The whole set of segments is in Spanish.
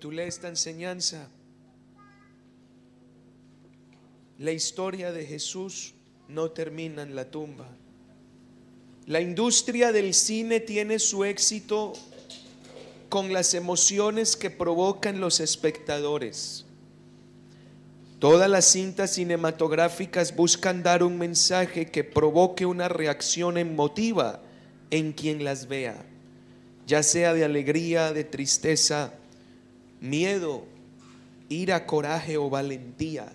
titulé esta enseñanza La historia de Jesús no termina en la tumba. La industria del cine tiene su éxito con las emociones que provocan los espectadores. Todas las cintas cinematográficas buscan dar un mensaje que provoque una reacción emotiva en quien las vea, ya sea de alegría, de tristeza, miedo, ira, coraje o valentía.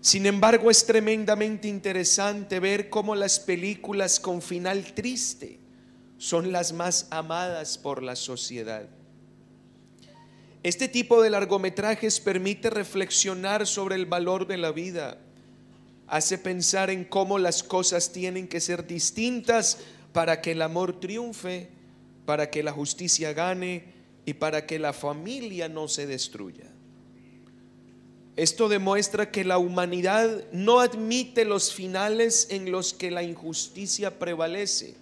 Sin embargo, es tremendamente interesante ver cómo las películas con final triste son las más amadas por la sociedad. Este tipo de largometrajes permite reflexionar sobre el valor de la vida, hace pensar en cómo las cosas tienen que ser distintas para que el amor triunfe, para que la justicia gane y para que la familia no se destruya. Esto demuestra que la humanidad no admite los finales en los que la injusticia prevalece,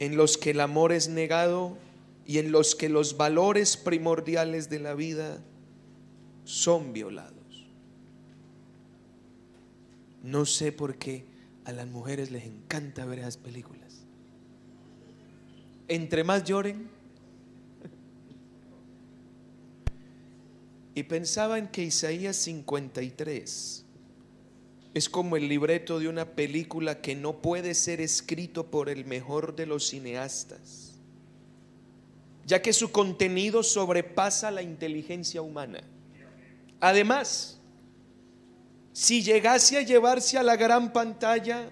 en los que el amor es negado y en los que los valores primordiales de la vida son violados. No sé por qué a las mujeres les encanta ver esas películas. Entre más lloren, Y pensaba en que Isaías 53 es como el libreto de una película que no puede ser escrito por el mejor de los cineastas, ya que su contenido sobrepasa la inteligencia humana. Además, si llegase a llevarse a la gran pantalla,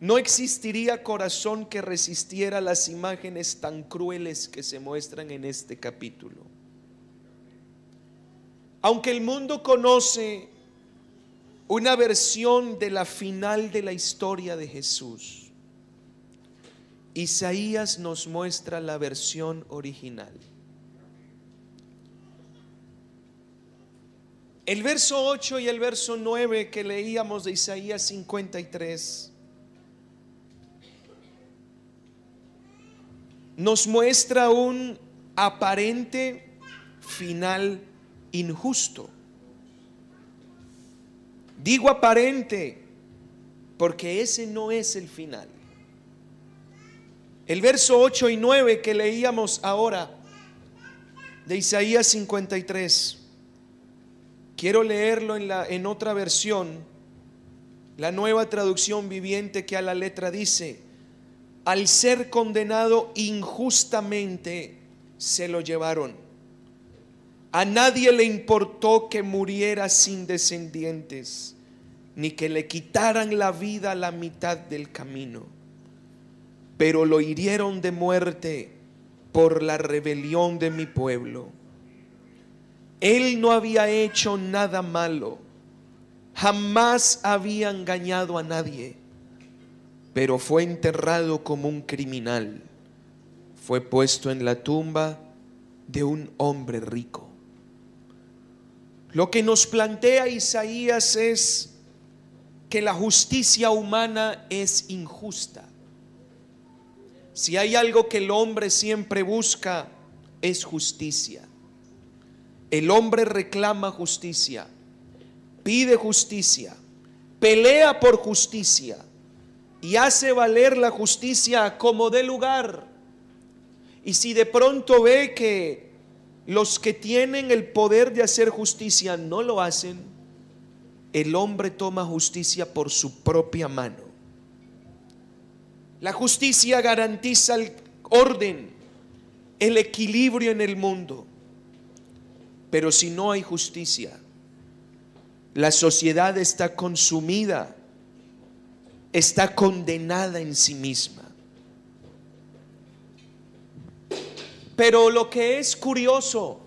no existiría corazón que resistiera las imágenes tan crueles que se muestran en este capítulo. Aunque el mundo conoce una versión de la final de la historia de Jesús, Isaías nos muestra la versión original. El verso 8 y el verso 9 que leíamos de Isaías 53 nos muestra un aparente final injusto. Digo aparente porque ese no es el final. El verso 8 y 9 que leíamos ahora de Isaías 53, quiero leerlo en, la, en otra versión, la nueva traducción viviente que a la letra dice, al ser condenado injustamente se lo llevaron a nadie le importó que muriera sin descendientes, ni que le quitaran la vida a la mitad del camino. Pero lo hirieron de muerte por la rebelión de mi pueblo. Él no había hecho nada malo, jamás había engañado a nadie, pero fue enterrado como un criminal. Fue puesto en la tumba de un hombre rico. Lo que nos plantea Isaías es que la justicia humana es injusta. Si hay algo que el hombre siempre busca, es justicia. El hombre reclama justicia, pide justicia, pelea por justicia y hace valer la justicia como de lugar. Y si de pronto ve que los que tienen el poder de hacer justicia no lo hacen, el hombre toma justicia por su propia mano. La justicia garantiza el orden, el equilibrio en el mundo. Pero si no hay justicia, la sociedad está consumida, está condenada en sí misma. Pero lo que es curioso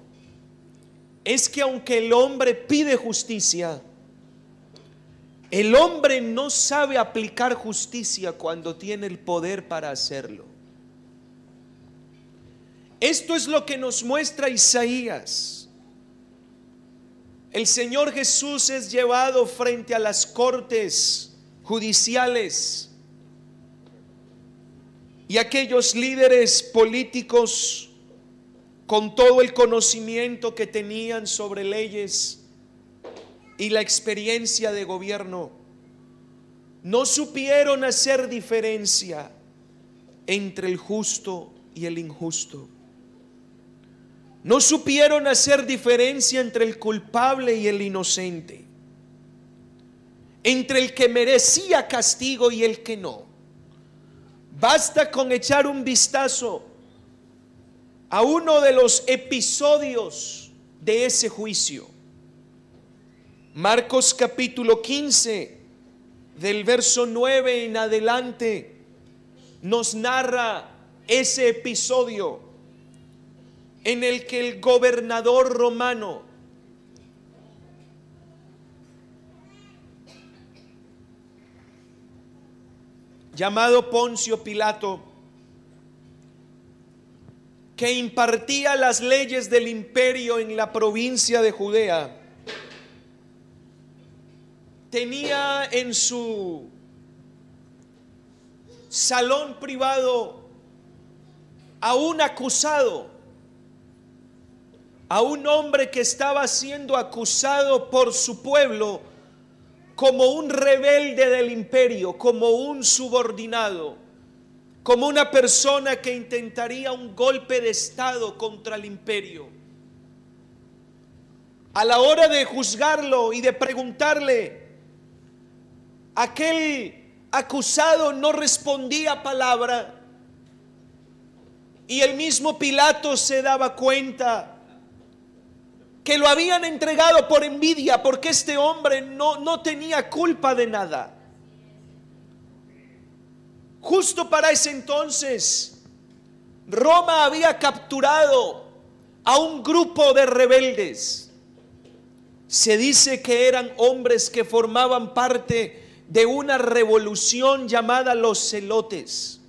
es que aunque el hombre pide justicia, el hombre no sabe aplicar justicia cuando tiene el poder para hacerlo. Esto es lo que nos muestra Isaías. El Señor Jesús es llevado frente a las cortes judiciales y aquellos líderes políticos con todo el conocimiento que tenían sobre leyes y la experiencia de gobierno, no supieron hacer diferencia entre el justo y el injusto. No supieron hacer diferencia entre el culpable y el inocente, entre el que merecía castigo y el que no. Basta con echar un vistazo a uno de los episodios de ese juicio. Marcos capítulo 15, del verso 9 en adelante, nos narra ese episodio en el que el gobernador romano llamado Poncio Pilato, que impartía las leyes del imperio en la provincia de Judea, tenía en su salón privado a un acusado a un hombre que estaba siendo acusado por su pueblo como un rebelde del imperio, como un subordinado, como una persona que intentaría un golpe de Estado contra el imperio. A la hora de juzgarlo y de preguntarle, aquel acusado no respondía palabra y el mismo Pilato se daba cuenta que lo habían entregado por envidia porque este hombre no, no tenía culpa de nada. Justo para ese entonces, Roma había capturado a un grupo de rebeldes. Se dice que eran hombres que formaban parte de una revolución llamada los celotes.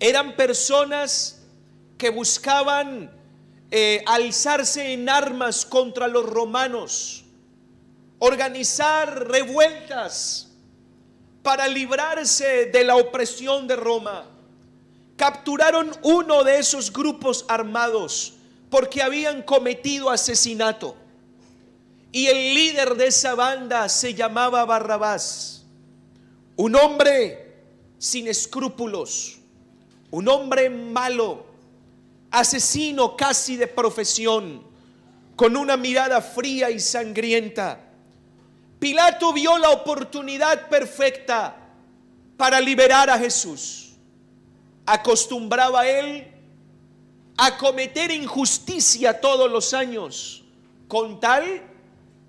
Eran personas que buscaban eh, alzarse en armas contra los romanos, organizar revueltas para librarse de la opresión de Roma. Capturaron uno de esos grupos armados porque habían cometido asesinato. Y el líder de esa banda se llamaba Barrabás, un hombre sin escrúpulos, un hombre malo, asesino casi de profesión, con una mirada fría y sangrienta. Pilato vio la oportunidad perfecta para liberar a Jesús. Acostumbraba él a cometer injusticia todos los años con tal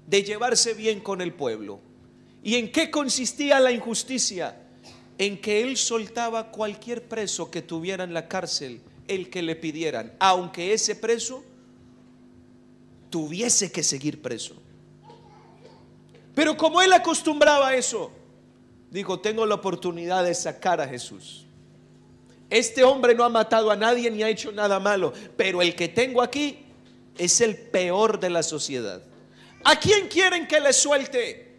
de llevarse bien con el pueblo. ¿Y en qué consistía la injusticia? En que él soltaba cualquier preso que tuviera en la cárcel el que le pidieran, aunque ese preso tuviese que seguir preso. Pero como él acostumbraba a eso, dijo, tengo la oportunidad de sacar a Jesús. Este hombre no ha matado a nadie ni ha hecho nada malo, pero el que tengo aquí es el peor de la sociedad. ¿A quién quieren que le suelte?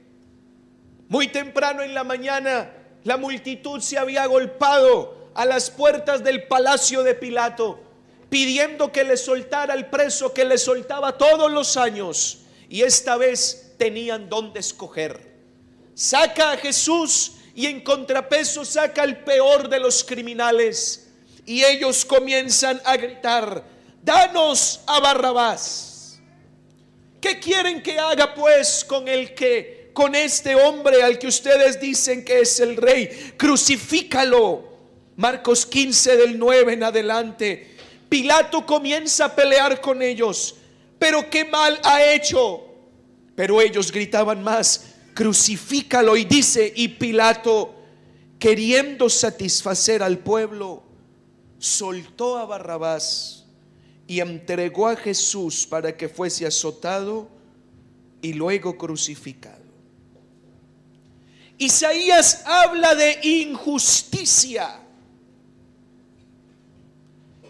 Muy temprano en la mañana la multitud se había agolpado a las puertas del palacio de Pilato, pidiendo que le soltara el preso que le soltaba todos los años. Y esta vez tenían donde escoger. Saca a Jesús y en contrapeso saca al peor de los criminales. Y ellos comienzan a gritar, danos a Barrabás. ¿Qué quieren que haga pues con el que, con este hombre al que ustedes dicen que es el rey? Crucifícalo. Marcos 15 del 9 en adelante. Pilato comienza a pelear con ellos. Pero qué mal ha hecho. Pero ellos gritaban más, crucifícalo. Y dice, y Pilato, queriendo satisfacer al pueblo, soltó a Barrabás y entregó a Jesús para que fuese azotado y luego crucificado. Isaías habla de injusticia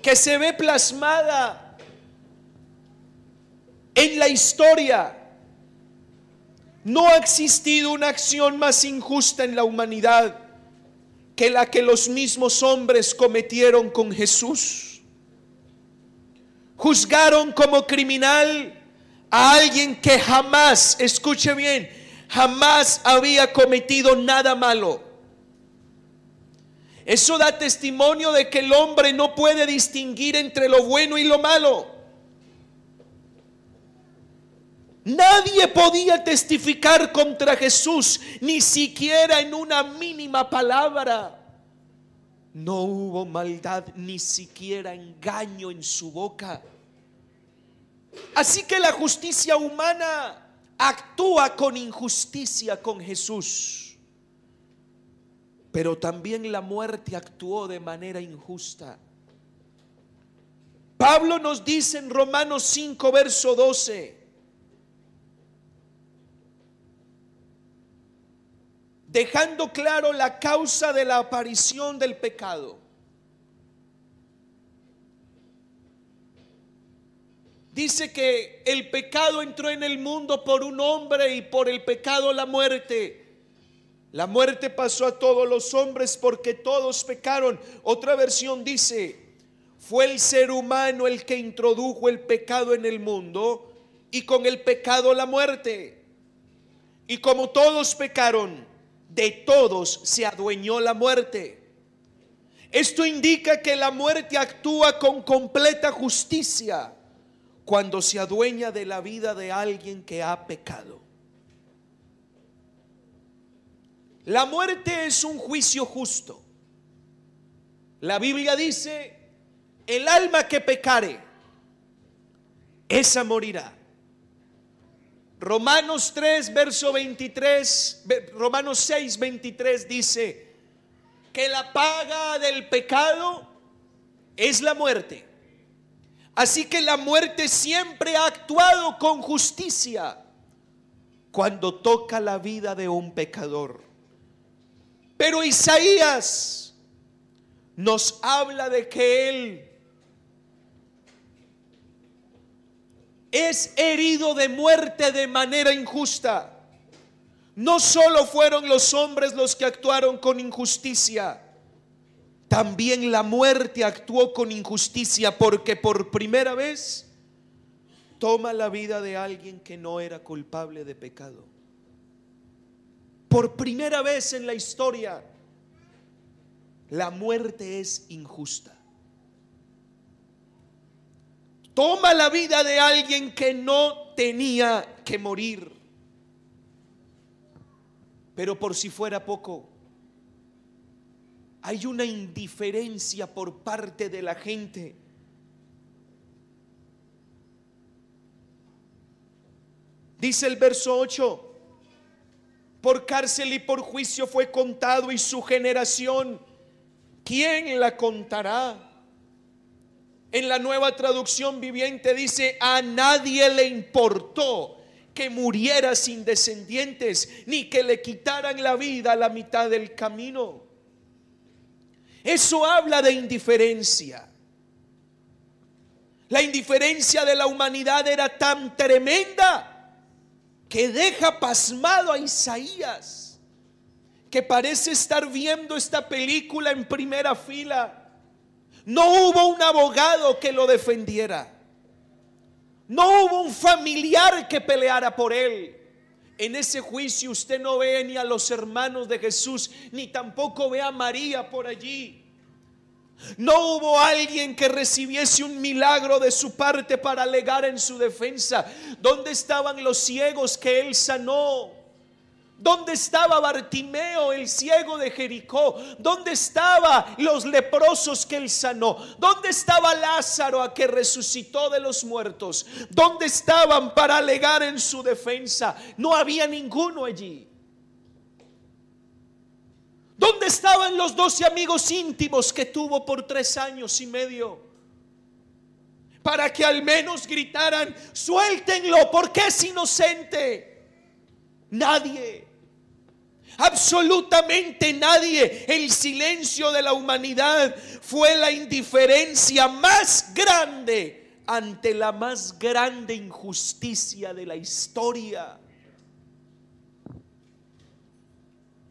que se ve plasmada en la historia. No ha existido una acción más injusta en la humanidad que la que los mismos hombres cometieron con Jesús. Juzgaron como criminal a alguien que jamás, escuche bien, jamás había cometido nada malo. Eso da testimonio de que el hombre no puede distinguir entre lo bueno y lo malo. Nadie podía testificar contra Jesús, ni siquiera en una mínima palabra. No hubo maldad, ni siquiera engaño en su boca. Así que la justicia humana actúa con injusticia con Jesús. Pero también la muerte actuó de manera injusta. Pablo nos dice en Romanos 5, verso 12, dejando claro la causa de la aparición del pecado. Dice que el pecado entró en el mundo por un hombre y por el pecado la muerte. La muerte pasó a todos los hombres porque todos pecaron. Otra versión dice, fue el ser humano el que introdujo el pecado en el mundo y con el pecado la muerte. Y como todos pecaron, de todos se adueñó la muerte. Esto indica que la muerte actúa con completa justicia cuando se adueña de la vida de alguien que ha pecado. La muerte es un juicio justo. La Biblia dice, el alma que pecare, esa morirá. Romanos 3, verso 23, Romanos 6, 23 dice que la paga del pecado es la muerte. Así que la muerte siempre ha actuado con justicia cuando toca la vida de un pecador. Pero Isaías nos habla de que Él es herido de muerte de manera injusta. No solo fueron los hombres los que actuaron con injusticia, también la muerte actuó con injusticia porque por primera vez toma la vida de alguien que no era culpable de pecado. Por primera vez en la historia, la muerte es injusta. Toma la vida de alguien que no tenía que morir. Pero por si fuera poco, hay una indiferencia por parte de la gente. Dice el verso 8, por cárcel y por juicio fue contado y su generación, ¿quién la contará? En la nueva traducción viviente dice, a nadie le importó que muriera sin descendientes, ni que le quitaran la vida a la mitad del camino. Eso habla de indiferencia. La indiferencia de la humanidad era tan tremenda que deja pasmado a Isaías, que parece estar viendo esta película en primera fila. No hubo un abogado que lo defendiera. No hubo un familiar que peleara por él. En ese juicio usted no ve ni a los hermanos de Jesús, ni tampoco ve a María por allí. No hubo alguien que recibiese un milagro de su parte para alegar en su defensa. ¿Dónde estaban los ciegos que él sanó? ¿Dónde estaba Bartimeo, el ciego de Jericó? ¿Dónde estaban los leprosos que él sanó? ¿Dónde estaba Lázaro a que resucitó de los muertos? ¿Dónde estaban para alegar en su defensa? No había ninguno allí. ¿Dónde estaban los doce amigos íntimos que tuvo por tres años y medio? Para que al menos gritaran, suéltenlo porque es inocente. Nadie. Absolutamente nadie. El silencio de la humanidad fue la indiferencia más grande ante la más grande injusticia de la historia.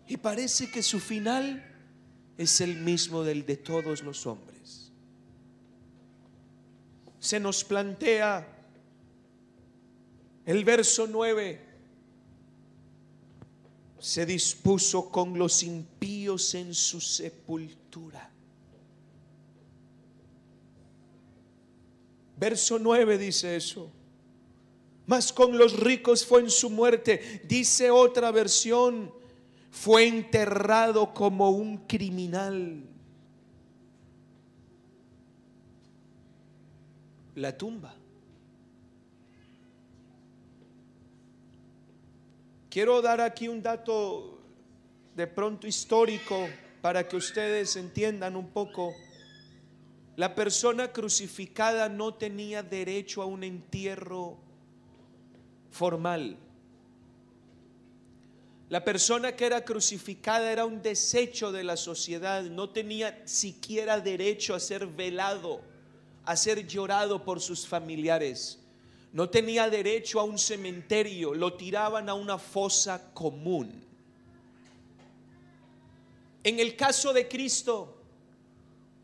Y parece que su final es el mismo del de todos los hombres. se nos plantea el verso 9. Se dispuso con los impíos en su sepultura. Verso 9 dice eso. Mas con los ricos fue en su muerte. Dice otra versión, fue enterrado como un criminal. La tumba. Quiero dar aquí un dato de pronto histórico para que ustedes entiendan un poco la persona crucificada no tenía derecho a un entierro formal. La persona que era crucificada era un desecho de la sociedad, no tenía siquiera derecho a ser velado, a ser llorado por sus familiares. No tenía derecho a un cementerio, lo tiraban a una fosa común. En el caso de Cristo,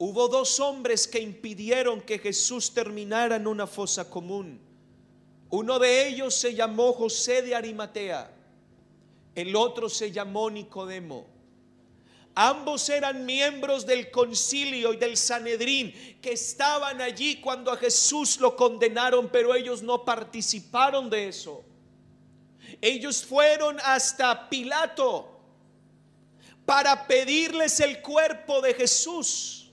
Hubo dos hombres que impidieron que Jesús terminara en una fosa común. Uno de ellos se llamó José de Arimatea, el otro se llamó Nicodemo. Ambos eran miembros del concilio y del Sanedrín que estaban allí cuando a Jesús lo condenaron, pero ellos no participaron de eso. Ellos fueron hasta Pilato para pedirles el cuerpo de Jesús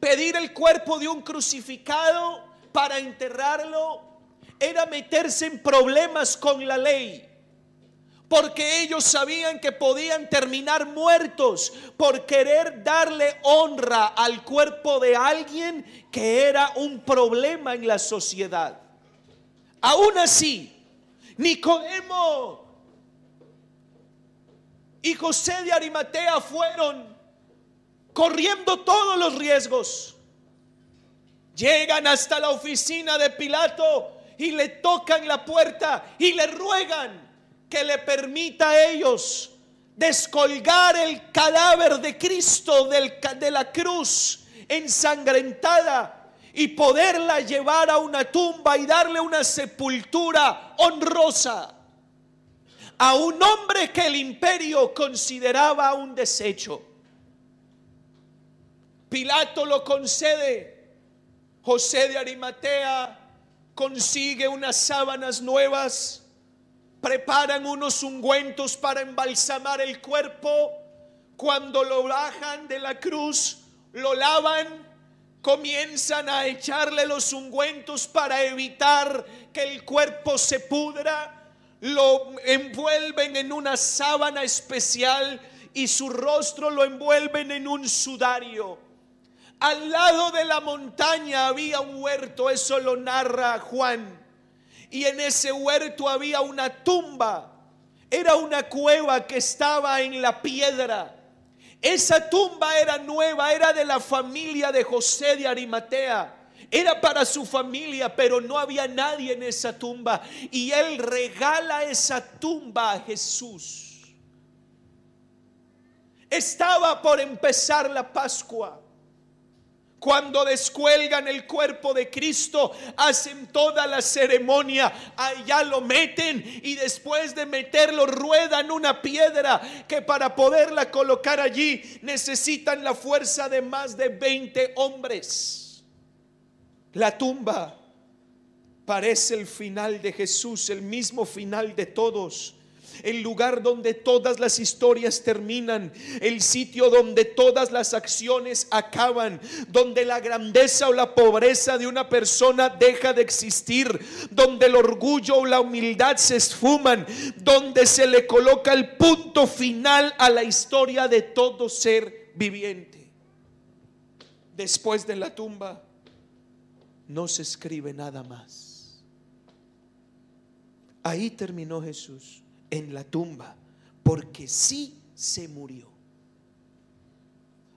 pedir el cuerpo de un crucificado para enterrarlo era meterse en problemas con la ley. Porque ellos sabían que podían terminar muertos por querer darle honra al cuerpo de alguien que era un problema en la sociedad. Aún así, Nicodemo y José de Arimatea fueron corriendo todos los riesgos. Llegan hasta la oficina de Pilato y le tocan la puerta y le ruegan que le permita a ellos descolgar el cadáver de Cristo de la cruz ensangrentada y poderla llevar a una tumba y darle una sepultura honrosa a un hombre que el imperio consideraba un desecho. Pilato lo concede. José de Arimatea consigue unas sábanas nuevas, preparan unos ungüentos para embalsamar el cuerpo. Cuando lo bajan de la cruz, lo lavan, comienzan a echarle los ungüentos para evitar que el cuerpo se pudra. Lo envuelven en una sábana especial y su rostro lo envuelven en un sudario. Al lado de la montaña había un huerto, eso lo narra Juan. Y en ese huerto había una tumba. Era una cueva que estaba en la piedra. Esa tumba era nueva, era de la familia de José de Arimatea. Era para su familia, pero no había nadie en esa tumba. Y él regala esa tumba a Jesús. Estaba por empezar la Pascua. Cuando descuelgan el cuerpo de Cristo, hacen toda la ceremonia, allá lo meten y después de meterlo ruedan una piedra que para poderla colocar allí necesitan la fuerza de más de 20 hombres. La tumba parece el final de Jesús, el mismo final de todos el lugar donde todas las historias terminan, el sitio donde todas las acciones acaban, donde la grandeza o la pobreza de una persona deja de existir, donde el orgullo o la humildad se esfuman, donde se le coloca el punto final a la historia de todo ser viviente. Después de la tumba no se escribe nada más. Ahí terminó Jesús en la tumba, porque sí se murió.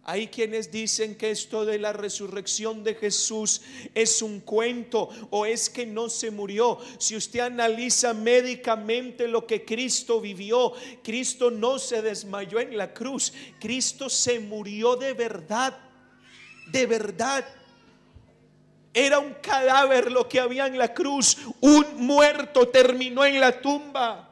Hay quienes dicen que esto de la resurrección de Jesús es un cuento o es que no se murió. Si usted analiza médicamente lo que Cristo vivió, Cristo no se desmayó en la cruz, Cristo se murió de verdad, de verdad. Era un cadáver lo que había en la cruz. Un muerto terminó en la tumba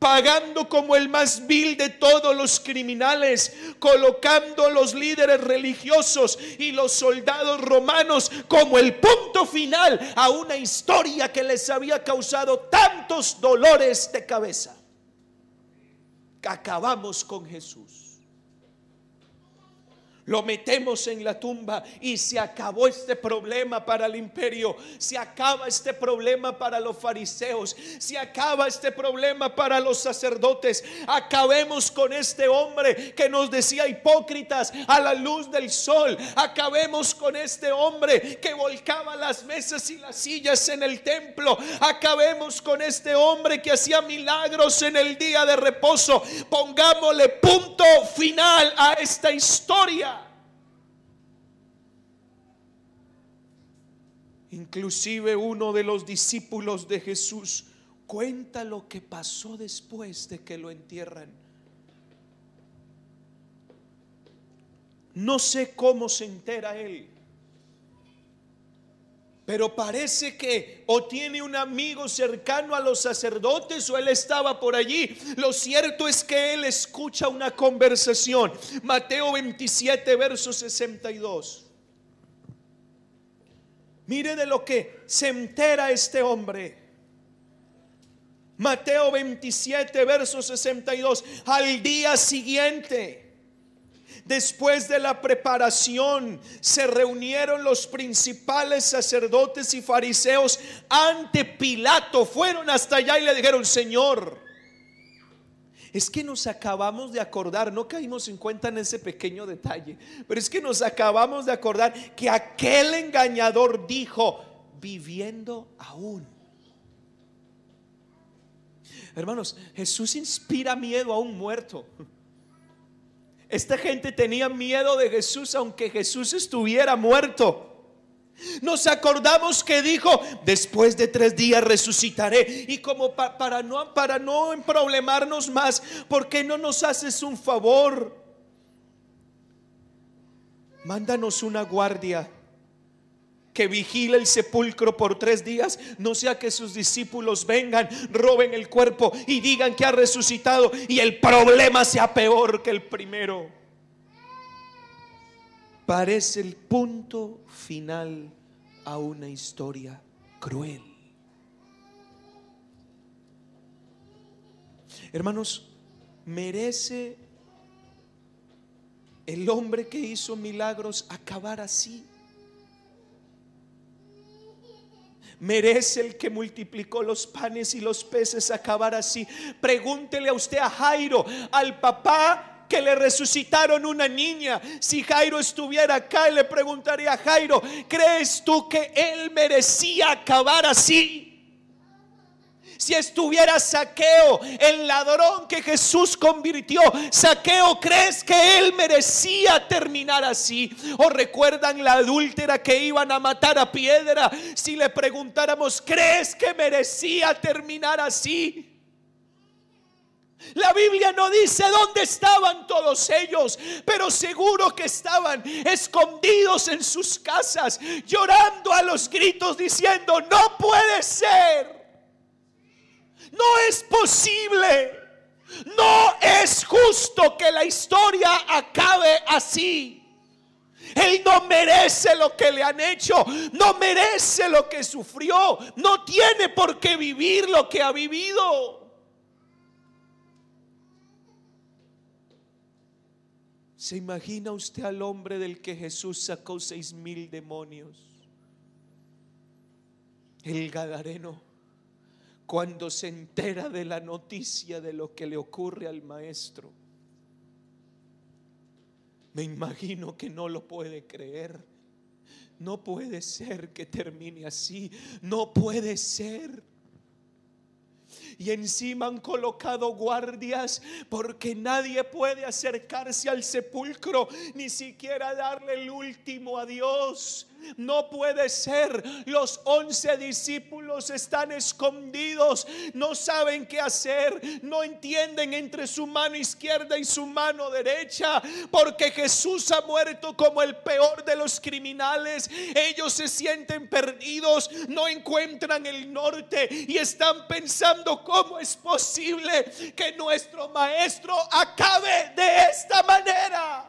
pagando como el más vil de todos los criminales, colocando a los líderes religiosos y los soldados romanos como el punto final a una historia que les había causado tantos dolores de cabeza. Acabamos con Jesús lo metemos en la tumba y se acabó este problema para el imperio, se acaba este problema para los fariseos, se acaba este problema para los sacerdotes. Acabemos con este hombre que nos decía hipócritas a la luz del sol. Acabemos con este hombre que volcaba las mesas y las sillas en el templo. Acabemos con este hombre que hacía milagros en el día de reposo. Pongámosle punto final a esta historia. Inclusive uno de los discípulos de Jesús cuenta lo que pasó después de que lo entierran. No sé cómo se entera él, pero parece que o tiene un amigo cercano a los sacerdotes o él estaba por allí. Lo cierto es que él escucha una conversación. Mateo 27, verso 62. Mire de lo que se entera este hombre. Mateo 27, verso 62. Al día siguiente, después de la preparación, se reunieron los principales sacerdotes y fariseos ante Pilato. Fueron hasta allá y le dijeron, Señor, es que nos acabamos de acordar, no caímos en cuenta en ese pequeño detalle, pero es que nos acabamos de acordar que aquel engañador dijo, viviendo aún. Hermanos, Jesús inspira miedo a un muerto. Esta gente tenía miedo de Jesús aunque Jesús estuviera muerto. Nos acordamos que dijo, después de tres días resucitaré. Y como para, no, para no problemarnos más, ¿por qué no nos haces un favor? Mándanos una guardia que vigile el sepulcro por tres días, no sea que sus discípulos vengan, roben el cuerpo y digan que ha resucitado y el problema sea peor que el primero parece el punto final a una historia cruel. Hermanos, merece el hombre que hizo milagros acabar así. Merece el que multiplicó los panes y los peces acabar así. Pregúntele a usted a Jairo, al papá que le resucitaron una niña. Si Jairo estuviera acá, le preguntaría a Jairo, ¿crees tú que él merecía acabar así? Si estuviera Saqueo, el ladrón que Jesús convirtió, Saqueo, ¿crees que él merecía terminar así? ¿O recuerdan la adúltera que iban a matar a piedra? Si le preguntáramos, ¿crees que merecía terminar así? La Biblia no dice dónde estaban todos ellos, pero seguro que estaban escondidos en sus casas, llorando a los gritos, diciendo, no puede ser, no es posible, no es justo que la historia acabe así. Él no merece lo que le han hecho, no merece lo que sufrió, no tiene por qué vivir lo que ha vivido. ¿Se imagina usted al hombre del que Jesús sacó seis mil demonios? El Gadareno, cuando se entera de la noticia de lo que le ocurre al maestro, me imagino que no lo puede creer. No puede ser que termine así. No puede ser. Y encima han colocado guardias porque nadie puede acercarse al sepulcro ni siquiera darle el último adiós. No puede ser. Los once discípulos están escondidos. No saben qué hacer. No entienden entre su mano izquierda y su mano derecha. Porque Jesús ha muerto como el peor de los criminales. Ellos se sienten perdidos. No encuentran el norte. Y están pensando cómo es posible que nuestro maestro acabe de esta manera.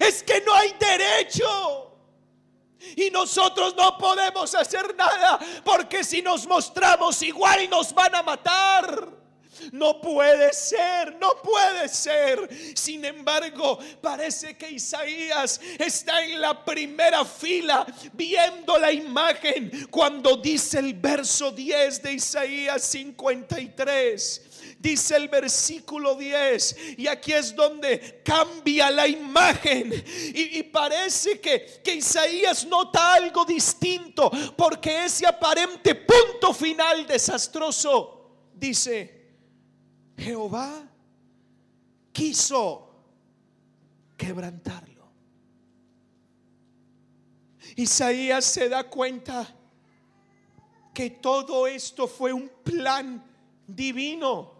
Es que no hay derecho. Y nosotros no podemos hacer nada porque si nos mostramos igual nos van a matar. No puede ser, no puede ser. Sin embargo, parece que Isaías está en la primera fila viendo la imagen cuando dice el verso 10 de Isaías 53 dice el versículo 10, y aquí es donde cambia la imagen. Y, parece que, que Isaías nota algo distinto, porque ese aparente punto final desastroso dice, Jehová quiso quebrantarlo. Isaías se da cuenta que todo esto fue un plan divino.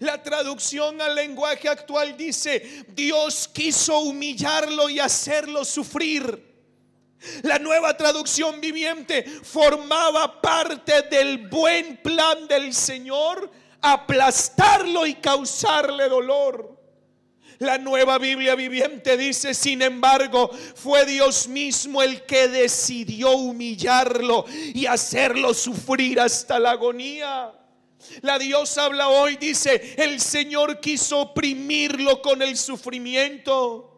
La traducción al lenguaje actual dice, Dios quiso humillarlo y hacerlo sufrir. La nueva traducción viviente formaba parte del buen plan del Señor, aplastarlo y causarle dolor. La nueva Biblia viviente dice, sin embargo, fue Dios mismo el que decidió humillarlo y hacerlo sufrir hasta la agonía. La Dios habla hoy, dice, el Señor quiso oprimirlo con el sufrimiento.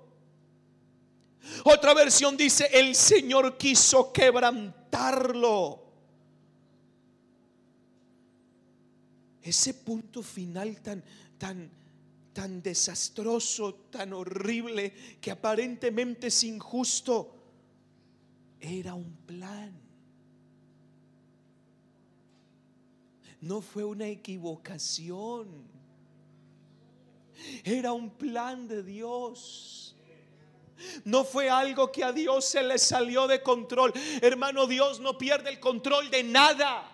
Otra versión dice, el Señor quiso quebrantarlo. Ese punto final tan, tan, tan desastroso, tan horrible, que aparentemente es injusto, era un plan. No fue una equivocación. Era un plan de Dios. No fue algo que a Dios se le salió de control. Hermano, Dios no pierde el control de nada.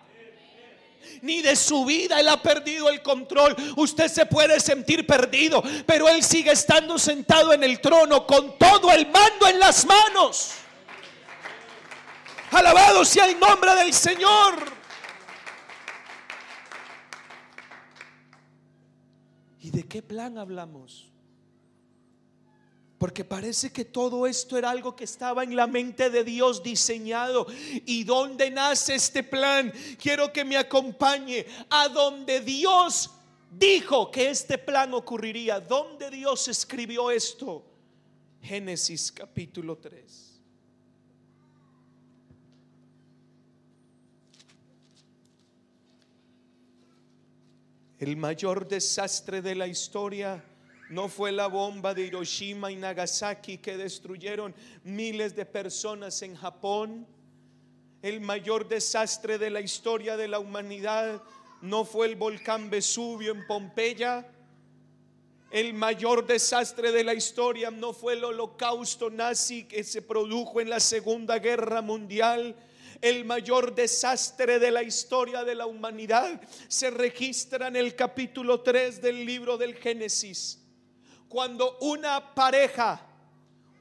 Ni de su vida Él ha perdido el control. Usted se puede sentir perdido, pero Él sigue estando sentado en el trono con todo el mando en las manos. Alabado sea el nombre del Señor. ¿Y de qué plan hablamos? Porque parece que todo esto era algo que estaba en la mente de Dios diseñado. ¿Y dónde nace este plan? Quiero que me acompañe a donde Dios dijo que este plan ocurriría. ¿Dónde Dios escribió esto? Génesis capítulo 3. El mayor desastre de la historia no fue la bomba de Hiroshima y Nagasaki que destruyeron miles de personas en Japón. El mayor desastre de la historia de la humanidad no fue el volcán Vesubio en Pompeya. El mayor desastre de la historia no fue el holocausto nazi que se produjo en la Segunda Guerra Mundial el mayor desastre de la historia de la humanidad se registra en el capítulo 3 del libro del Génesis. Cuando una pareja,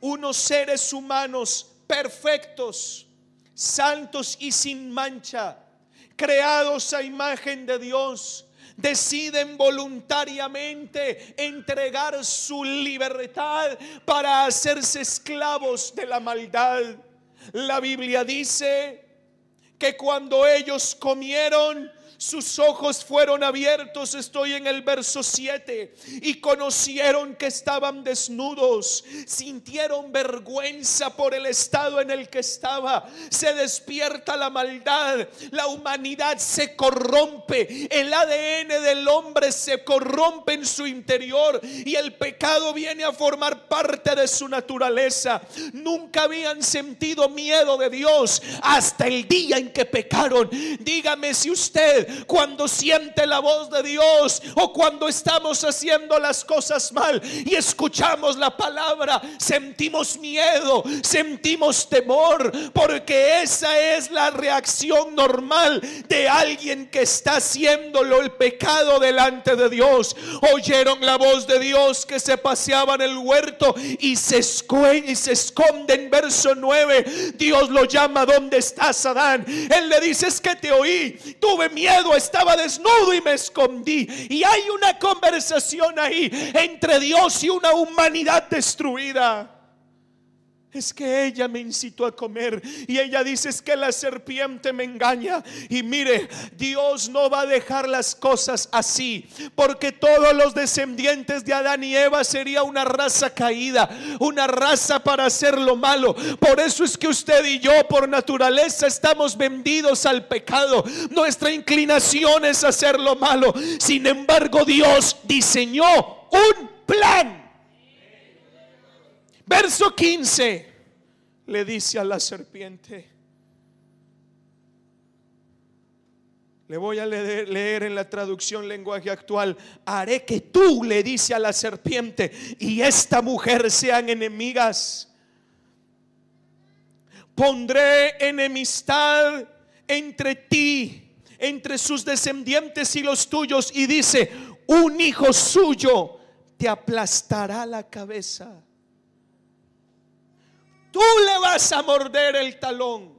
unos seres humanos perfectos, santos y sin mancha, creados a imagen de Dios, deciden voluntariamente entregar su libertad para hacerse esclavos de la maldad. La Biblia dice que cuando ellos comieron sus ojos fueron abiertos, estoy en el verso 7, y conocieron que estaban desnudos, sintieron vergüenza por el estado en el que estaba, se despierta la maldad, la humanidad se corrompe, el ADN del hombre se corrompe en su interior y el pecado viene a formar parte de su naturaleza. Nunca habían sentido miedo de Dios hasta el día en que pecaron. Dígame si usted cuando siente la voz de Dios o cuando estamos haciendo las cosas mal y escuchamos la palabra, sentimos miedo, sentimos temor, porque esa es la reacción normal de alguien que está haciéndolo el pecado delante de Dios. Oyeron la voz de Dios que se paseaba en el huerto y se, y se esconde en verso 9. Dios lo llama, ¿dónde estás, Adán? Él le dice, es que te oí, tuve miedo, estaba desnudo y me escondí. Y hay una conversación ahí entre Dios y una humanidad destruida. Es que ella me incitó a comer y ella dice es que la serpiente me engaña. Y mire, Dios no va a dejar las cosas así, porque todos los descendientes de Adán y Eva sería una raza caída, una raza para hacer lo malo. Por eso es que usted y yo por naturaleza estamos vendidos al pecado. Nuestra inclinación es hacer lo malo. Sin embargo, Dios diseñó un plan Verso 15 le dice a la serpiente, le voy a leer, en la traducción lenguaje actual, haré que tú le dice a la serpiente y esta mujer sean enemigas. Pondré enemistad entre ti, entre sus descendientes y los tuyos. Y dice, un hijo suyo te aplastará la cabeza Tú le vas a morder el talón.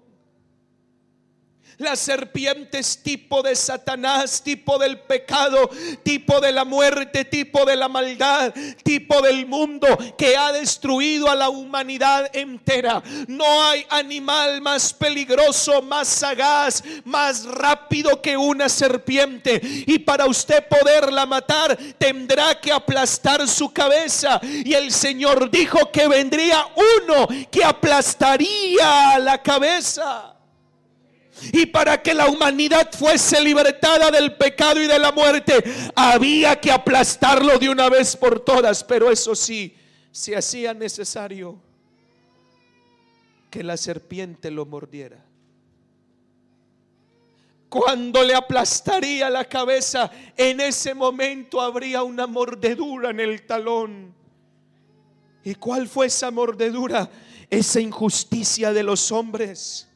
La serpiente es tipo de Satanás, tipo del pecado, tipo de la muerte, tipo de la maldad, tipo del mundo que ha destruido a la humanidad entera. No hay animal más peligroso, más sagaz, más rápido que una serpiente. Y para usted poderla matar, tendrá que aplastar su cabeza. Y el Señor dijo que vendría uno que aplastaría la cabeza. Y para que la humanidad fuese libertada del pecado y de la muerte, había que aplastarlo de una vez por todas. Pero eso sí, se hacía necesario que la serpiente lo mordiera. Cuando le aplastaría la cabeza, en ese momento habría una mordedura en el talón. ¿Y cuál fue esa mordedura? Esa injusticia de los hombres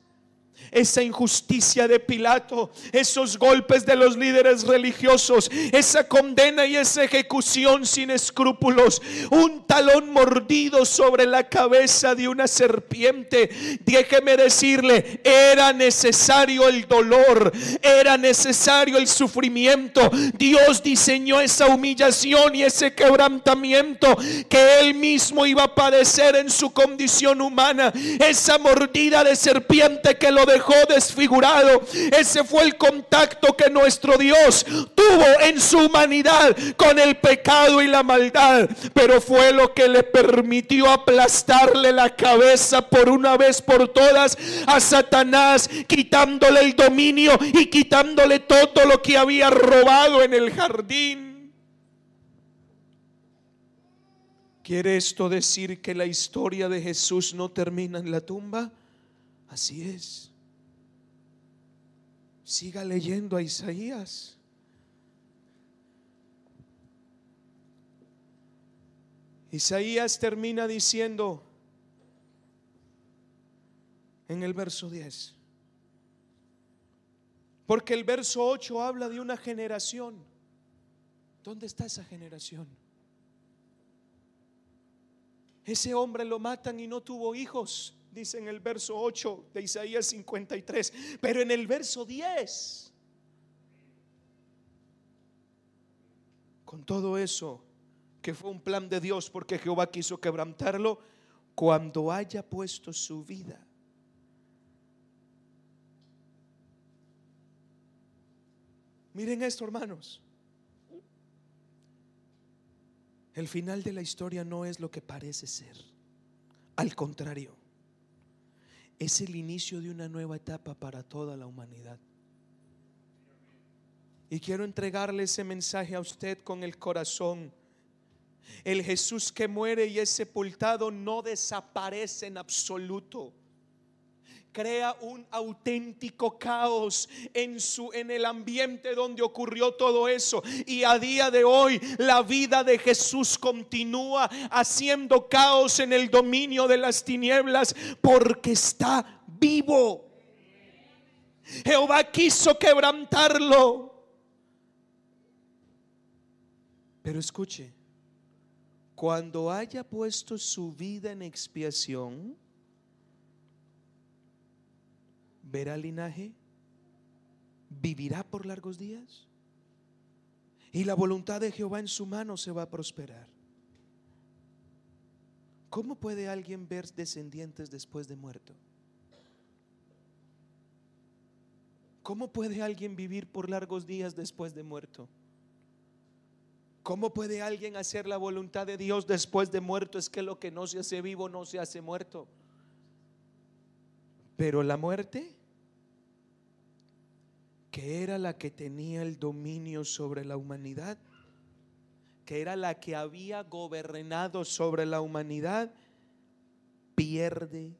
esa injusticia de Pilato, esos golpes de los líderes religiosos, esa condena y esa ejecución sin escrúpulos, un talón mordido sobre la cabeza de una serpiente. Déjeme decirle, era necesario el dolor, era necesario el sufrimiento. Dios diseñó esa humillación y ese quebrantamiento que él mismo iba a padecer en su condición humana, esa mordida de serpiente que lo dejó desfigurado. Ese fue el contacto que nuestro Dios tuvo en su humanidad con el pecado y la maldad. Pero fue lo que le permitió aplastarle la cabeza por una vez por todas a Satanás, quitándole el dominio y quitándole todo lo que había robado en el jardín. ¿Quiere esto decir que la historia de Jesús no termina en la tumba? Así es. Siga leyendo a Isaías. Isaías termina diciendo en el verso 10. Porque el verso 8 habla de una generación. ¿Dónde está esa generación? Ese hombre lo matan y no tuvo hijos dice en el verso 8 de Isaías 53, pero en el verso 10, con todo eso, que fue un plan de Dios porque Jehová quiso quebrantarlo, cuando haya puesto su vida. Miren esto, hermanos. El final de la historia no es lo que parece ser. Al contrario, es el inicio de una nueva etapa para toda la humanidad. Y quiero entregarle ese mensaje a usted con el corazón. El Jesús que muere y es sepultado no desaparece en absoluto. Crea un auténtico caos en su en el ambiente donde ocurrió todo eso y a día de hoy la vida de Jesús continúa haciendo caos en el dominio de las tinieblas porque está vivo. Jehová quiso quebrantarlo. Pero escuche, cuando haya puesto su vida en expiación, verá linaje, vivirá por largos días y la voluntad de Jehová en su mano se va a prosperar. ¿Cómo puede alguien ver descendientes después de muerto? ¿Cómo puede alguien vivir por largos días después de muerto? ¿Cómo puede alguien hacer la voluntad de Dios después de muerto? Es que lo que no se hace vivo no se hace muerto. Pero la muerte, que era la que tenía el dominio sobre la humanidad, que era la que había gobernado sobre la humanidad, pierde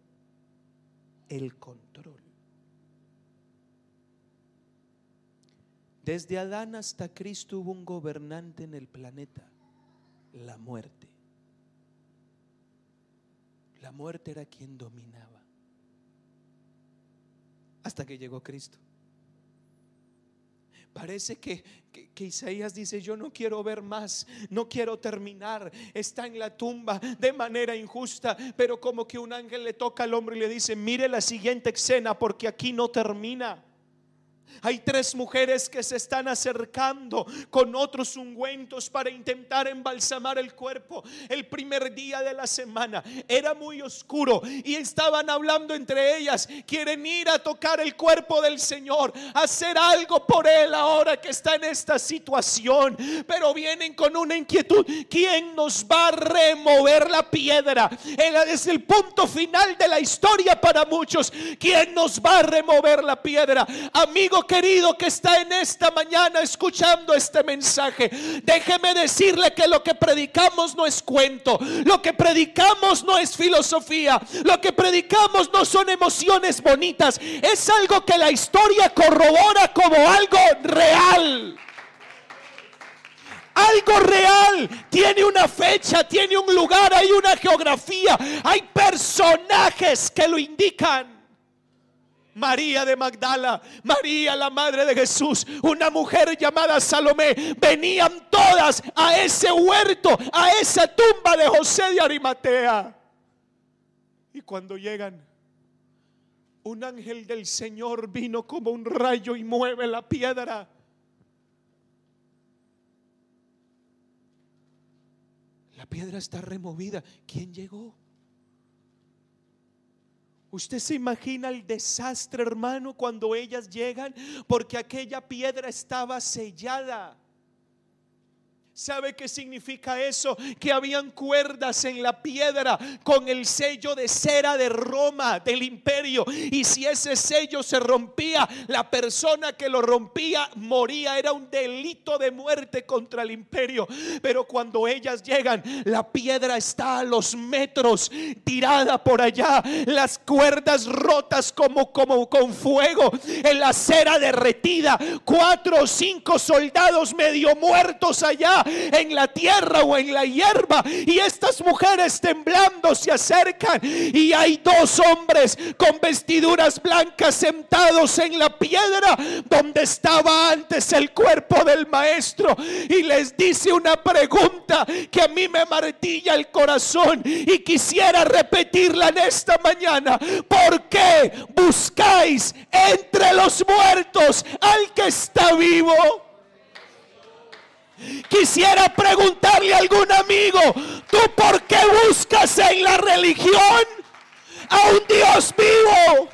el control. Desde Adán hasta Cristo hubo un gobernante en el planeta, la muerte. La muerte era quien dominaba. Hasta que llegó Cristo. Parece que, que, Isaías dice, yo no quiero ver más, no quiero terminar. Está en la tumba de manera injusta, pero como que un ángel le toca al hombre y le dice, mire la siguiente escena porque aquí no termina. Hay tres mujeres que se están acercando con otros ungüentos para intentar embalsamar el cuerpo. El primer día de la semana era muy oscuro y estaban hablando entre ellas. Quieren ir a tocar el cuerpo del Señor, hacer algo por Él ahora que está en esta situación. Pero vienen con una inquietud. ¿Quién nos va a remover la piedra? Es el punto final de la historia para muchos. ¿Quién nos va a remover la piedra? Querido que está en esta mañana escuchando este mensaje, déjeme decirle que lo que predicamos no es cuento, lo que predicamos no es filosofía, lo que predicamos no son emociones bonitas, es algo que la historia corrobora como algo real algo real. Tiene una fecha, tiene un lugar, hay una geografía, hay personajes que lo indican. María de Magdala, María la madre de Jesús, una mujer llamada Salomé, venían todas a ese huerto, a esa tumba de José de Arimatea. Y cuando llegan, un ángel del Señor vino como un rayo y mueve la piedra. La piedra está removida. ¿Quién llegó? Usted se imagina el desastre, hermano, cuando ellas llegan, porque aquella piedra estaba sellada. ¿Sabe qué significa eso? Que habían cuerdas en la piedra con el sello de cera de Roma, del imperio. Y si ese sello se rompía, la persona que lo rompía moría. Era un delito de muerte contra el imperio. Pero cuando ellas llegan, la piedra está a los metros, tirada por allá. Las cuerdas rotas como, como con fuego. En la cera derretida. Cuatro o cinco soldados medio muertos allá en la tierra o en la hierba. Y estas mujeres temblando se acercan y hay dos hombres con vestiduras blancas sentados en la piedra donde estaba antes el cuerpo del maestro. Y les dice una pregunta que a mí me martilla el corazón y quisiera repetirla en esta mañana. ¿Por qué buscáis entre los muertos al que está vivo? Quisiera preguntarle a algún amigo, ¿tú por qué buscas en la religión a un Dios vivo?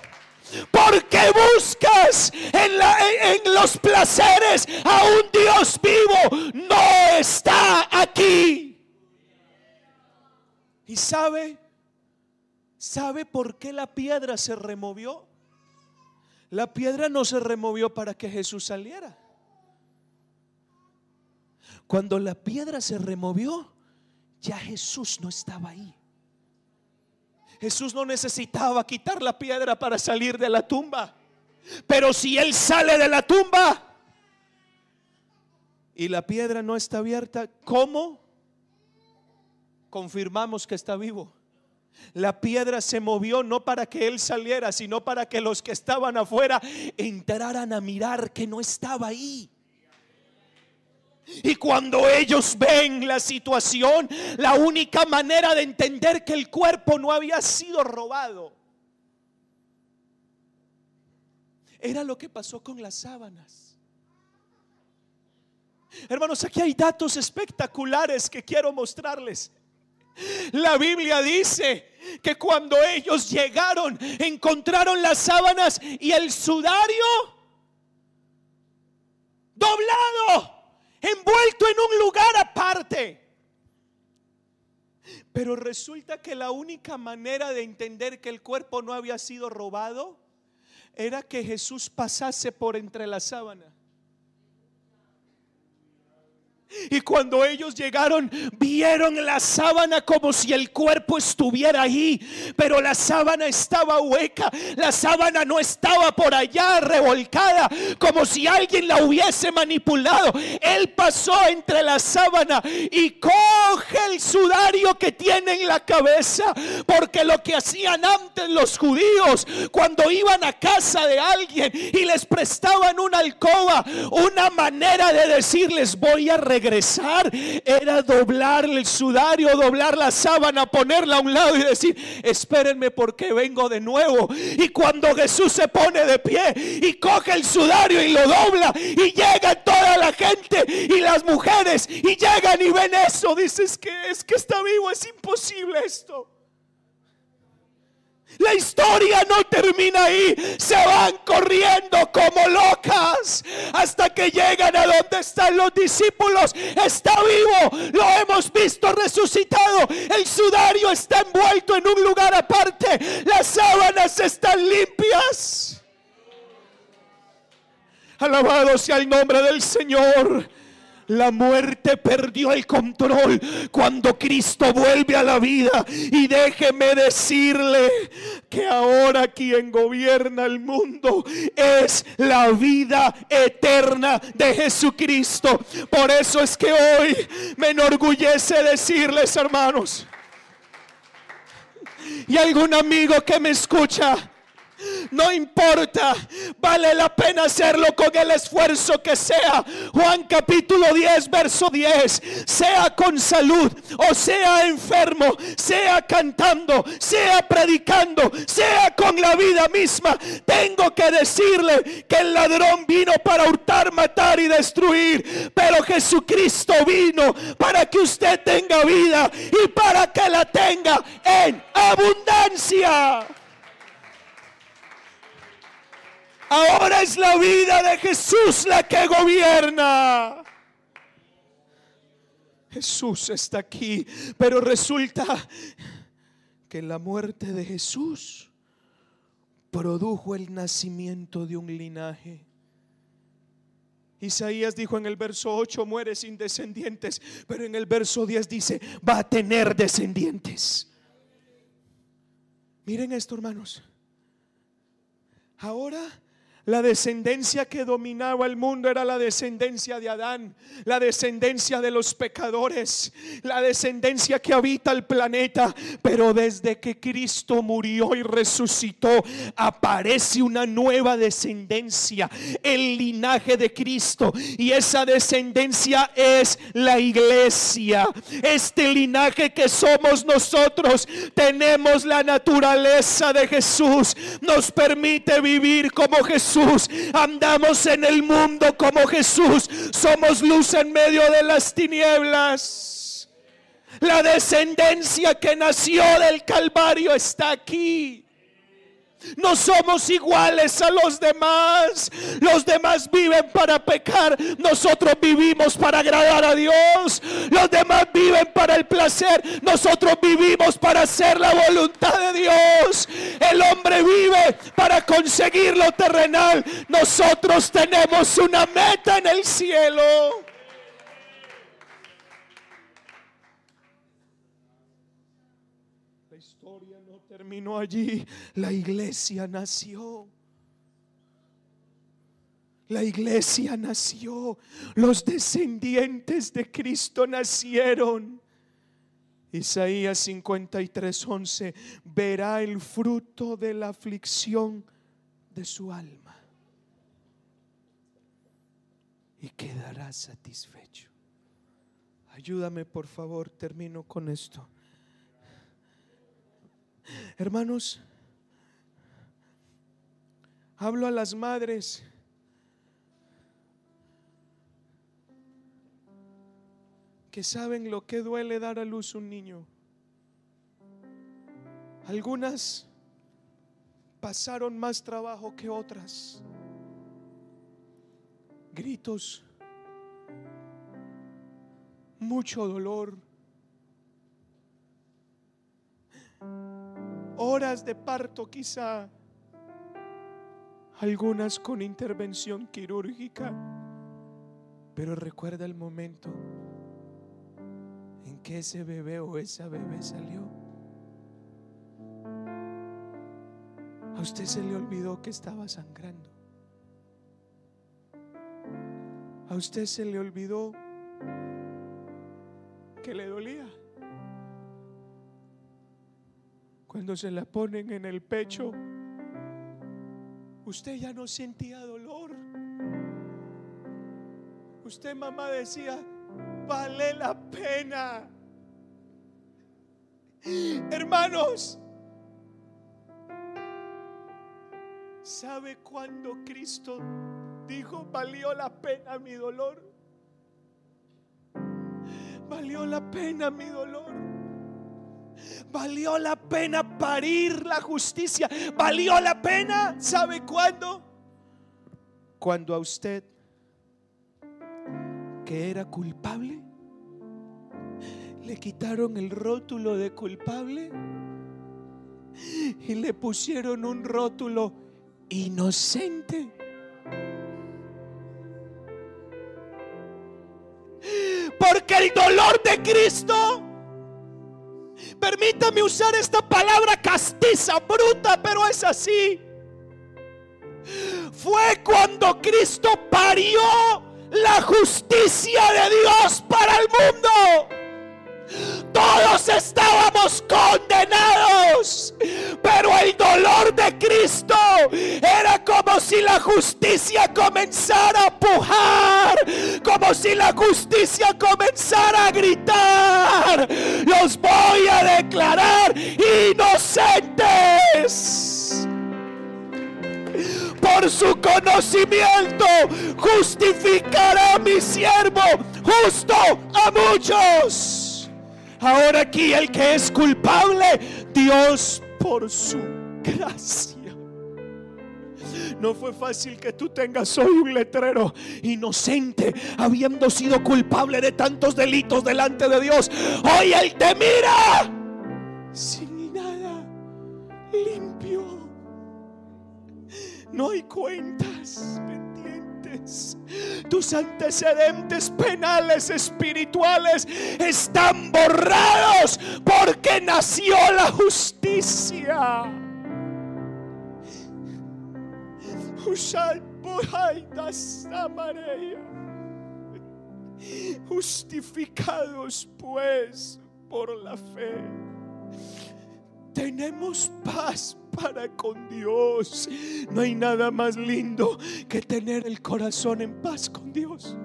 ¿Por qué buscas en, en, los placeres a un Dios vivo? No está aquí. ¿Y sabe? ¿Sabe por qué la piedra se removió? La piedra no se removió para que Jesús saliera. Cuando la piedra se removió, ya Jesús no estaba ahí. Jesús no necesitaba quitar la piedra para salir de la tumba. Pero si Él sale de la tumba y la piedra no está abierta, ¿cómo confirmamos que está vivo? La piedra se movió no para que Él saliera, sino para que los que estaban afuera entraran a mirar que no estaba ahí. Y cuando ellos ven la situación, la única manera de entender que el cuerpo no había sido robado era lo que pasó con las sábanas. Hermanos, aquí hay datos espectaculares que quiero mostrarles. La Biblia dice que cuando ellos llegaron, encontraron las sábanas y el sudario doblado envuelto en un lugar aparte. Pero resulta que la única manera de entender que el cuerpo no había sido robado era que Jesús pasase por entre la sábana. Y cuando ellos llegaron, vieron la sábana como si el cuerpo estuviera ahí, pero la sábana estaba hueca, la sábana no estaba por allá revolcada, como si alguien la hubiese manipulado. Él pasó entre la sábana y coge el sudario que tiene en la cabeza, porque lo que hacían antes los judíos, cuando iban a casa de alguien y les prestaban una alcoba, una manera de decirles voy a regresar era doblar el sudario, doblar la sábana, ponerla a un lado y decir, espérenme porque vengo de nuevo. Y cuando Jesús se pone de pie y coge el sudario y lo dobla y llega toda la gente y las mujeres y llegan y ven eso, dices que es que está vivo, es imposible esto. La historia no termina ahí. Se van corriendo como locas hasta que llegan a donde están los discípulos. Está vivo. Lo hemos visto resucitado. El sudario está envuelto en un lugar aparte. Las sábanas están limpias. Alabado sea el nombre del Señor. La muerte perdió el control cuando Cristo vuelve a la vida. Y déjeme decirle que ahora quien gobierna el mundo es la vida eterna de Jesucristo. Por eso es que hoy me enorgullece decirles, hermanos, y algún amigo que me escucha, no importa, vale la pena hacerlo con el esfuerzo que sea. Juan capítulo 10, verso 10. Sea con salud o sea enfermo, sea cantando, sea predicando, sea con la vida misma. Tengo que decirle que el ladrón vino para hurtar, matar y destruir. Pero Jesucristo vino para que usted tenga vida y para que la tenga en abundancia. Ahora es la vida de Jesús la que gobierna. Jesús está aquí, pero resulta que la muerte de Jesús produjo el nacimiento de un linaje. Isaías dijo en el verso 8, muere sin descendientes, pero en el verso 10 dice, va a tener descendientes. Miren esto, hermanos. Ahora la descendencia que dominaba el mundo era la descendencia de Adán, la descendencia de los pecadores, la descendencia que habita el planeta. Pero desde que Cristo murió y resucitó, aparece una nueva descendencia, el linaje de Cristo. Y esa descendencia es la iglesia. Este linaje que somos nosotros, tenemos la naturaleza de Jesús, nos permite vivir como Jesús Andamos en el mundo como Jesús. Somos luz en medio de las tinieblas. La descendencia que nació del Calvario está aquí. No somos iguales a los demás. Los demás viven para pecar. Nosotros vivimos para agradar a Dios. Los demás viven para el placer. Nosotros vivimos para hacer la voluntad de Dios. El hombre vive para conseguir lo terrenal. Nosotros tenemos una meta en el cielo. Terminó allí, la iglesia nació. La iglesia nació, los descendientes de Cristo nacieron. Isaías 53, 11, verá el fruto de la aflicción de su alma y quedará satisfecho. Ayúdame, por favor, termino con esto. Hermanos, hablo a las madres. que saben lo que duele dar a luz un niño. Algunas pasaron más trabajo que otras. Gritos, mucho dolor, horas de parto quizá, algunas con intervención quirúrgica, pero recuerda el momento en que ese bebé o esa bebé salió. A usted se le olvidó que estaba sangrando. A usted se le olvidó que le dolía. Cuando se la ponen en el pecho, usted ya no sentía dolor. Usted mamá decía, vale la pena. Hermanos, ¿sabe cuándo Cristo dijo, valió la pena mi dolor? Valió la pena mi dolor. Valió la pena parir la justicia. Valió la pena. ¿Sabe cuándo? Cuando a usted que era culpable, le quitaron el rótulo de culpable y le pusieron un rótulo inocente. Porque el dolor de Cristo, permítame usar esta palabra castiza, bruta, pero es así. Fue cuando Cristo parió la justicia de Dios para el mundo. Todos estábamos condenados, pero el dolor de Cristo era como si la justicia comenzara a pujar, como si la justicia comenzara a gritar, los voy a declarar inocentes por su conocimiento justificará a mi siervo justo a muchos. Ahora aquí el que es culpable, Dios por su gracia. No fue fácil que tú tengas hoy un letrero inocente, habiendo sido culpable de tantos delitos delante de Dios. Hoy Él te mira sin nada limpio. No hay cuentas. Tus antecedentes penales espirituales están borrados porque nació la justicia. Justificados pues por la fe, tenemos paz para con Dios. No hay nada más lindo que tener el corazón en paz con Dios.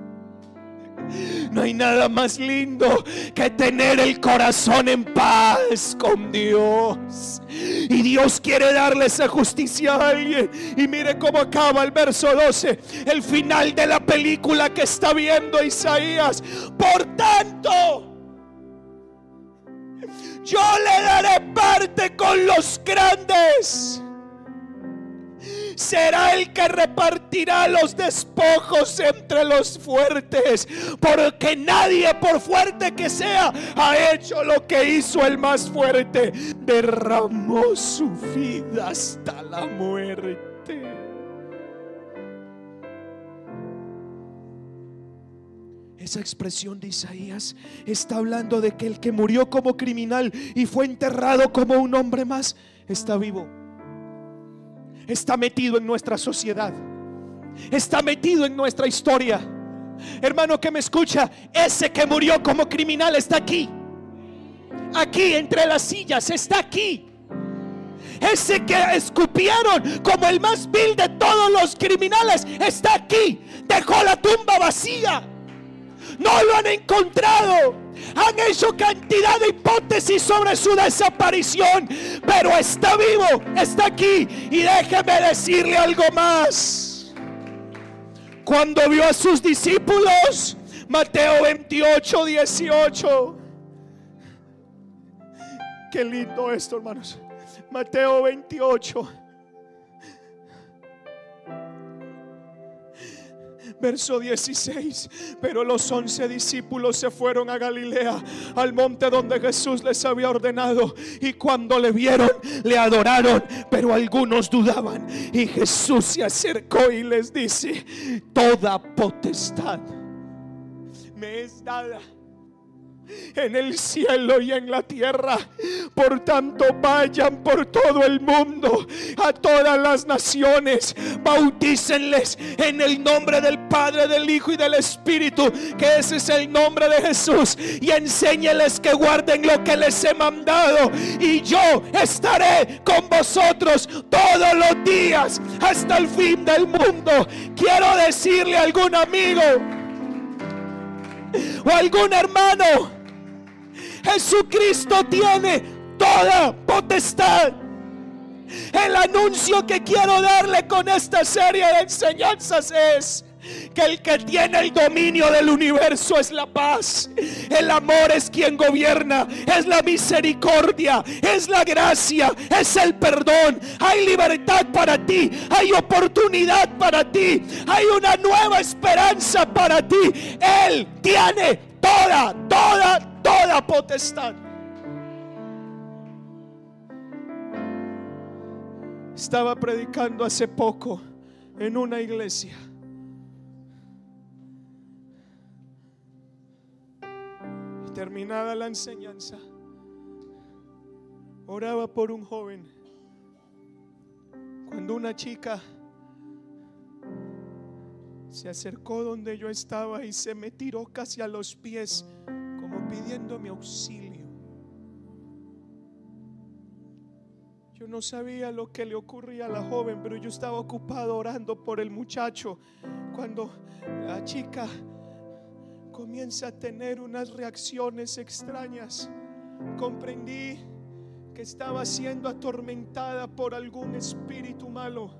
No hay nada más lindo que tener el corazón en paz con Dios. Y Dios quiere darle esa justicia a alguien. Y mire cómo acaba el verso 12. El final de la película que está viendo Isaías. Por tanto yo le daré parte con los grandes. Será el que repartirá los despojos entre los fuertes, porque nadie, por fuerte que sea, ha hecho lo que hizo el más fuerte. Derramó su vida hasta la muerte. Esa expresión de Isaías está hablando de que el que murió como criminal y fue enterrado como un hombre más está vivo. Está metido en nuestra sociedad. Está metido en nuestra historia. Hermano que me escucha, ese que murió como criminal está aquí. Aquí entre las sillas, está aquí. Ese que escupieron como el más vil de todos los criminales está aquí. Dejó la tumba vacía. No lo han encontrado. Han hecho cantidad de hipótesis sobre su desaparición. Pero está vivo, está aquí. Y déjeme decirle algo más. Cuando vio a sus discípulos, Mateo 28, 18. Qué lindo esto, hermanos. Mateo 28. Verso 16. Pero los once discípulos se fueron a Galilea, al monte donde Jesús les había ordenado. Y cuando le vieron, le adoraron. Pero algunos dudaban. Y Jesús se acercó y les dice, toda potestad me es dada en el cielo y en la tierra. Por tanto, vayan por todo el mundo, a todas las naciones, bautícenles en el nombre del Padre, del Hijo y del Espíritu, que ese es el nombre de Jesús, y enséñeles que guarden lo que les he mandado, y yo estaré con vosotros todos los días hasta el fin del mundo. Quiero decirle a algún amigo, o algún hermano, Jesucristo tiene toda potestad. El anuncio que quiero darle con esta serie de enseñanzas es que el que tiene el dominio del universo es la paz. El amor es quien gobierna, es la misericordia, es la gracia, es el perdón. Hay libertad para ti, hay oportunidad para ti, hay una nueva esperanza para ti. Él tiene toda, toda, toda potestad. Estaba predicando hace poco en una iglesia. Y terminada la enseñanza, oraba por un joven. Cuando una chica se acercó donde yo estaba y se me tiró casi a los pies pidiendo mi auxilio. Yo no sabía lo que le ocurría a la joven, pero yo estaba ocupado orando por el muchacho. Cuando la chica comienza a tener unas reacciones extrañas, comprendí que estaba siendo atormentada por algún espíritu malo.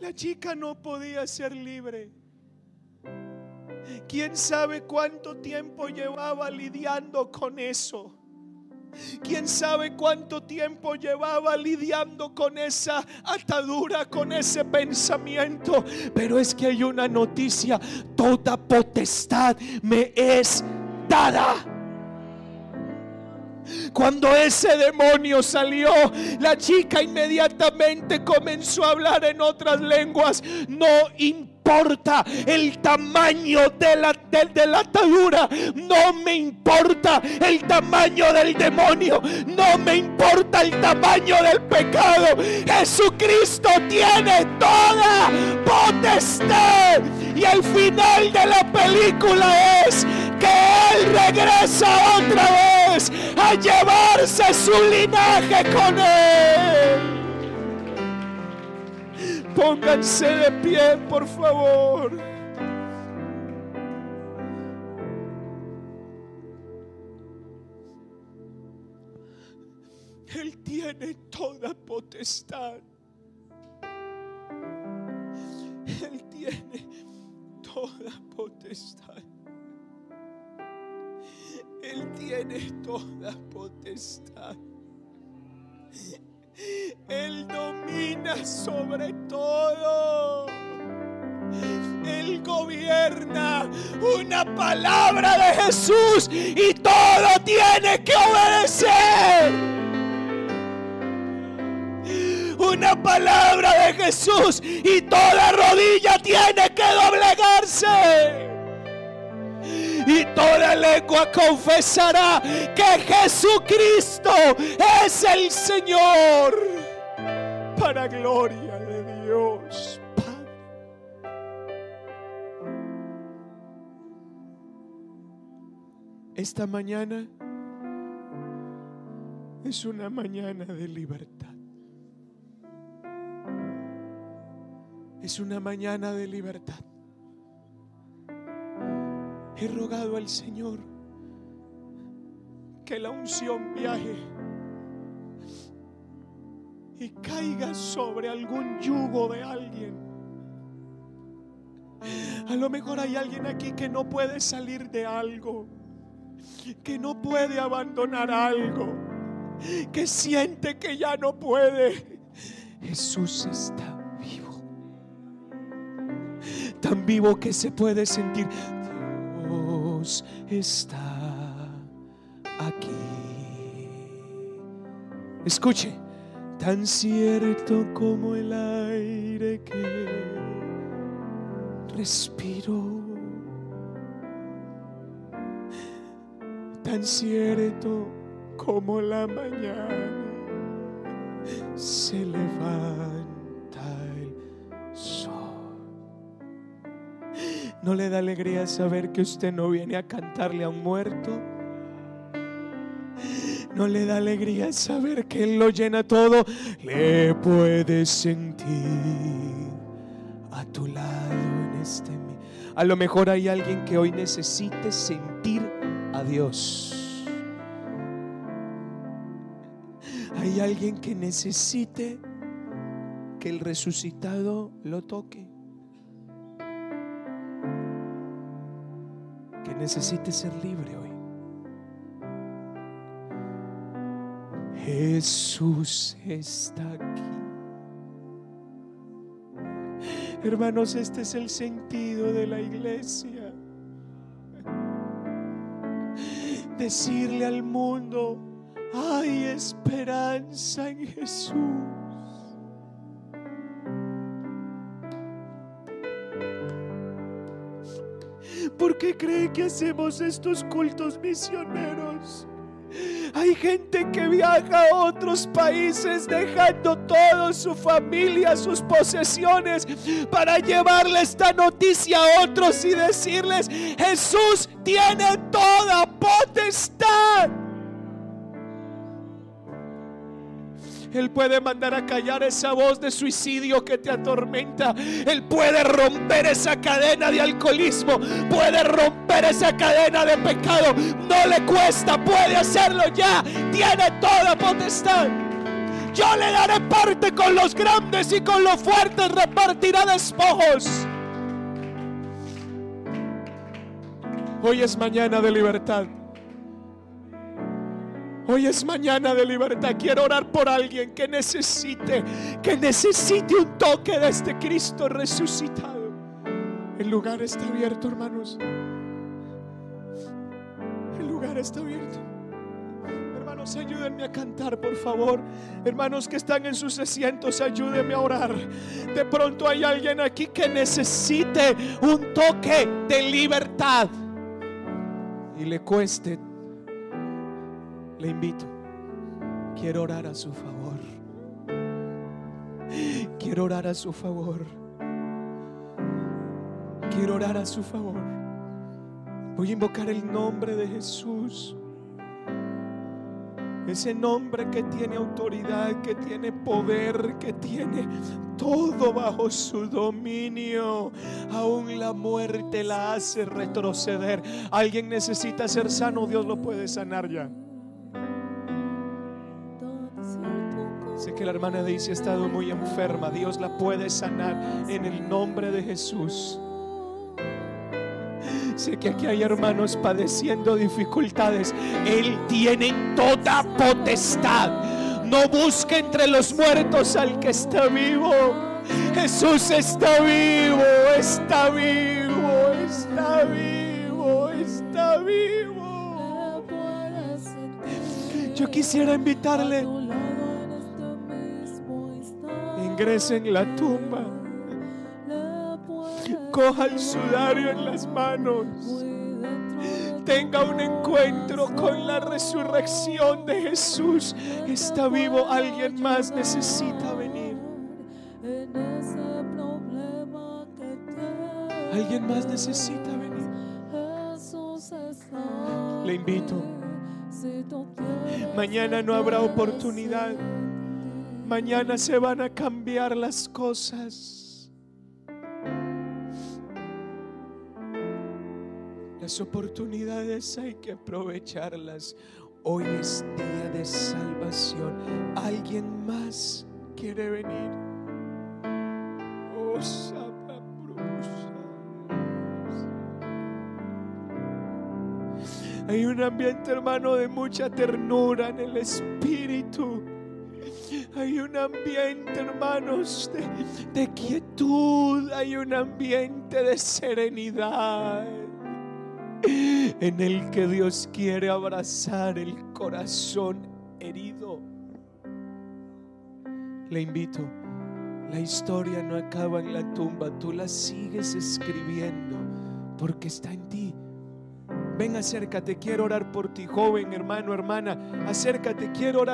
La chica no podía ser libre. ¿Quién sabe cuánto tiempo llevaba lidiando con eso? ¿Quién sabe cuánto tiempo llevaba lidiando con esa atadura, con ese pensamiento? Pero es que hay una noticia, toda potestad me es dada. Cuando ese demonio salió, la chica inmediatamente comenzó a hablar en otras lenguas. No importa importa el tamaño de la, de, la atadura, no me importa el tamaño del demonio, no me importa el tamaño del pecado. Jesucristo tiene toda potestad. Y el final de la película es que Él regresa otra vez a llevarse su linaje con Él. Pónganse de pie, por favor. Él tiene toda potestad. Él tiene toda potestad. Él tiene toda potestad. Él domina sobre todo. Él gobierna una palabra de Jesús y todo tiene que obedecer. Una palabra de Jesús y toda rodilla tiene que doblegarse. Y toda lengua confesará que Jesucristo es el Señor para gloria de Dios. Esta mañana es una mañana de libertad. Es una mañana de libertad. He rogado al Señor que la unción viaje y caiga sobre algún yugo de alguien. A lo mejor hay alguien aquí que no puede salir de algo, que no puede abandonar algo, que siente que ya no puede. Jesús está vivo, tan vivo que se puede sentir está aquí. Escuche, tan cierto como el aire que respiro, tan cierto como la mañana se levanta ¿No le da alegría saber que usted no viene a cantarle a un muerto? ¿No le da alegría saber que Él lo llena todo? Le puedes sentir a tu lado en este... A lo mejor hay alguien que hoy necesite sentir a Dios. Hay alguien que necesite que el resucitado lo toque. Necesite ser libre hoy. Jesús está aquí. Hermanos, este es el sentido de la iglesia. Decirle al mundo, hay esperanza en Jesús. ¿Por qué cree que hacemos estos cultos misioneros? Hay gente que viaja a otros países dejando todo, su familia, sus posesiones, para llevarle esta noticia a otros y decirles, Jesús tiene toda potestad. Él puede mandar a callar esa voz de suicidio que te atormenta. Él puede romper esa cadena de alcoholismo. Puede romper esa cadena de pecado. No le cuesta, puede hacerlo ya. Tiene toda potestad. Yo le daré parte con los grandes y con los fuertes repartirá despojos. Hoy es mañana de libertad. Hoy es mañana de libertad. Quiero orar por alguien que necesite, que necesite un toque de este Cristo resucitado. El lugar está abierto, hermanos. El lugar está abierto. Hermanos, ayúdenme a cantar, por favor. Hermanos que están en sus asientos, ayúdenme a orar. De pronto hay alguien aquí que necesite un toque de libertad y le cueste le invito. Quiero orar a su favor. Quiero orar a su favor. Quiero orar a su favor. Voy a invocar el nombre de Jesús. Ese nombre que tiene autoridad, que tiene poder, que tiene todo bajo su dominio. Aún la muerte la hace retroceder. Alguien necesita ser sano, Dios lo puede sanar ya. Sé que la hermana Daisy ha estado muy enferma. Dios la puede sanar en el nombre de Jesús. Sé que aquí hay hermanos padeciendo dificultades. Él tiene toda potestad. No busque entre los muertos al que está vivo. Jesús está vivo, está vivo, está vivo, está vivo. Yo quisiera invitarle ingrese en la tumba. Coja el sudario en las manos. tenga un encuentro con la resurrección de Jesús. Está vivo, alguien más necesita venir. Alguien más necesita venir. Le invito. Mañana no habrá oportunidad. Mañana se van a cambiar las cosas. Las oportunidades hay que aprovecharlas. Hoy es día de salvación. ¿Alguien más quiere venir? Oh, Hay un ambiente, hermano, de mucha ternura en el espíritu. Hay un ambiente, hermanos, de, quietud. Hay un ambiente de serenidad en el que Dios quiere abrazar el corazón herido. Le invito, la historia no acaba en la tumba, tú la sigues escribiendo porque está en ti. Ven, acércate, quiero orar por ti, joven, hermano, hermana. Acércate, quiero orar.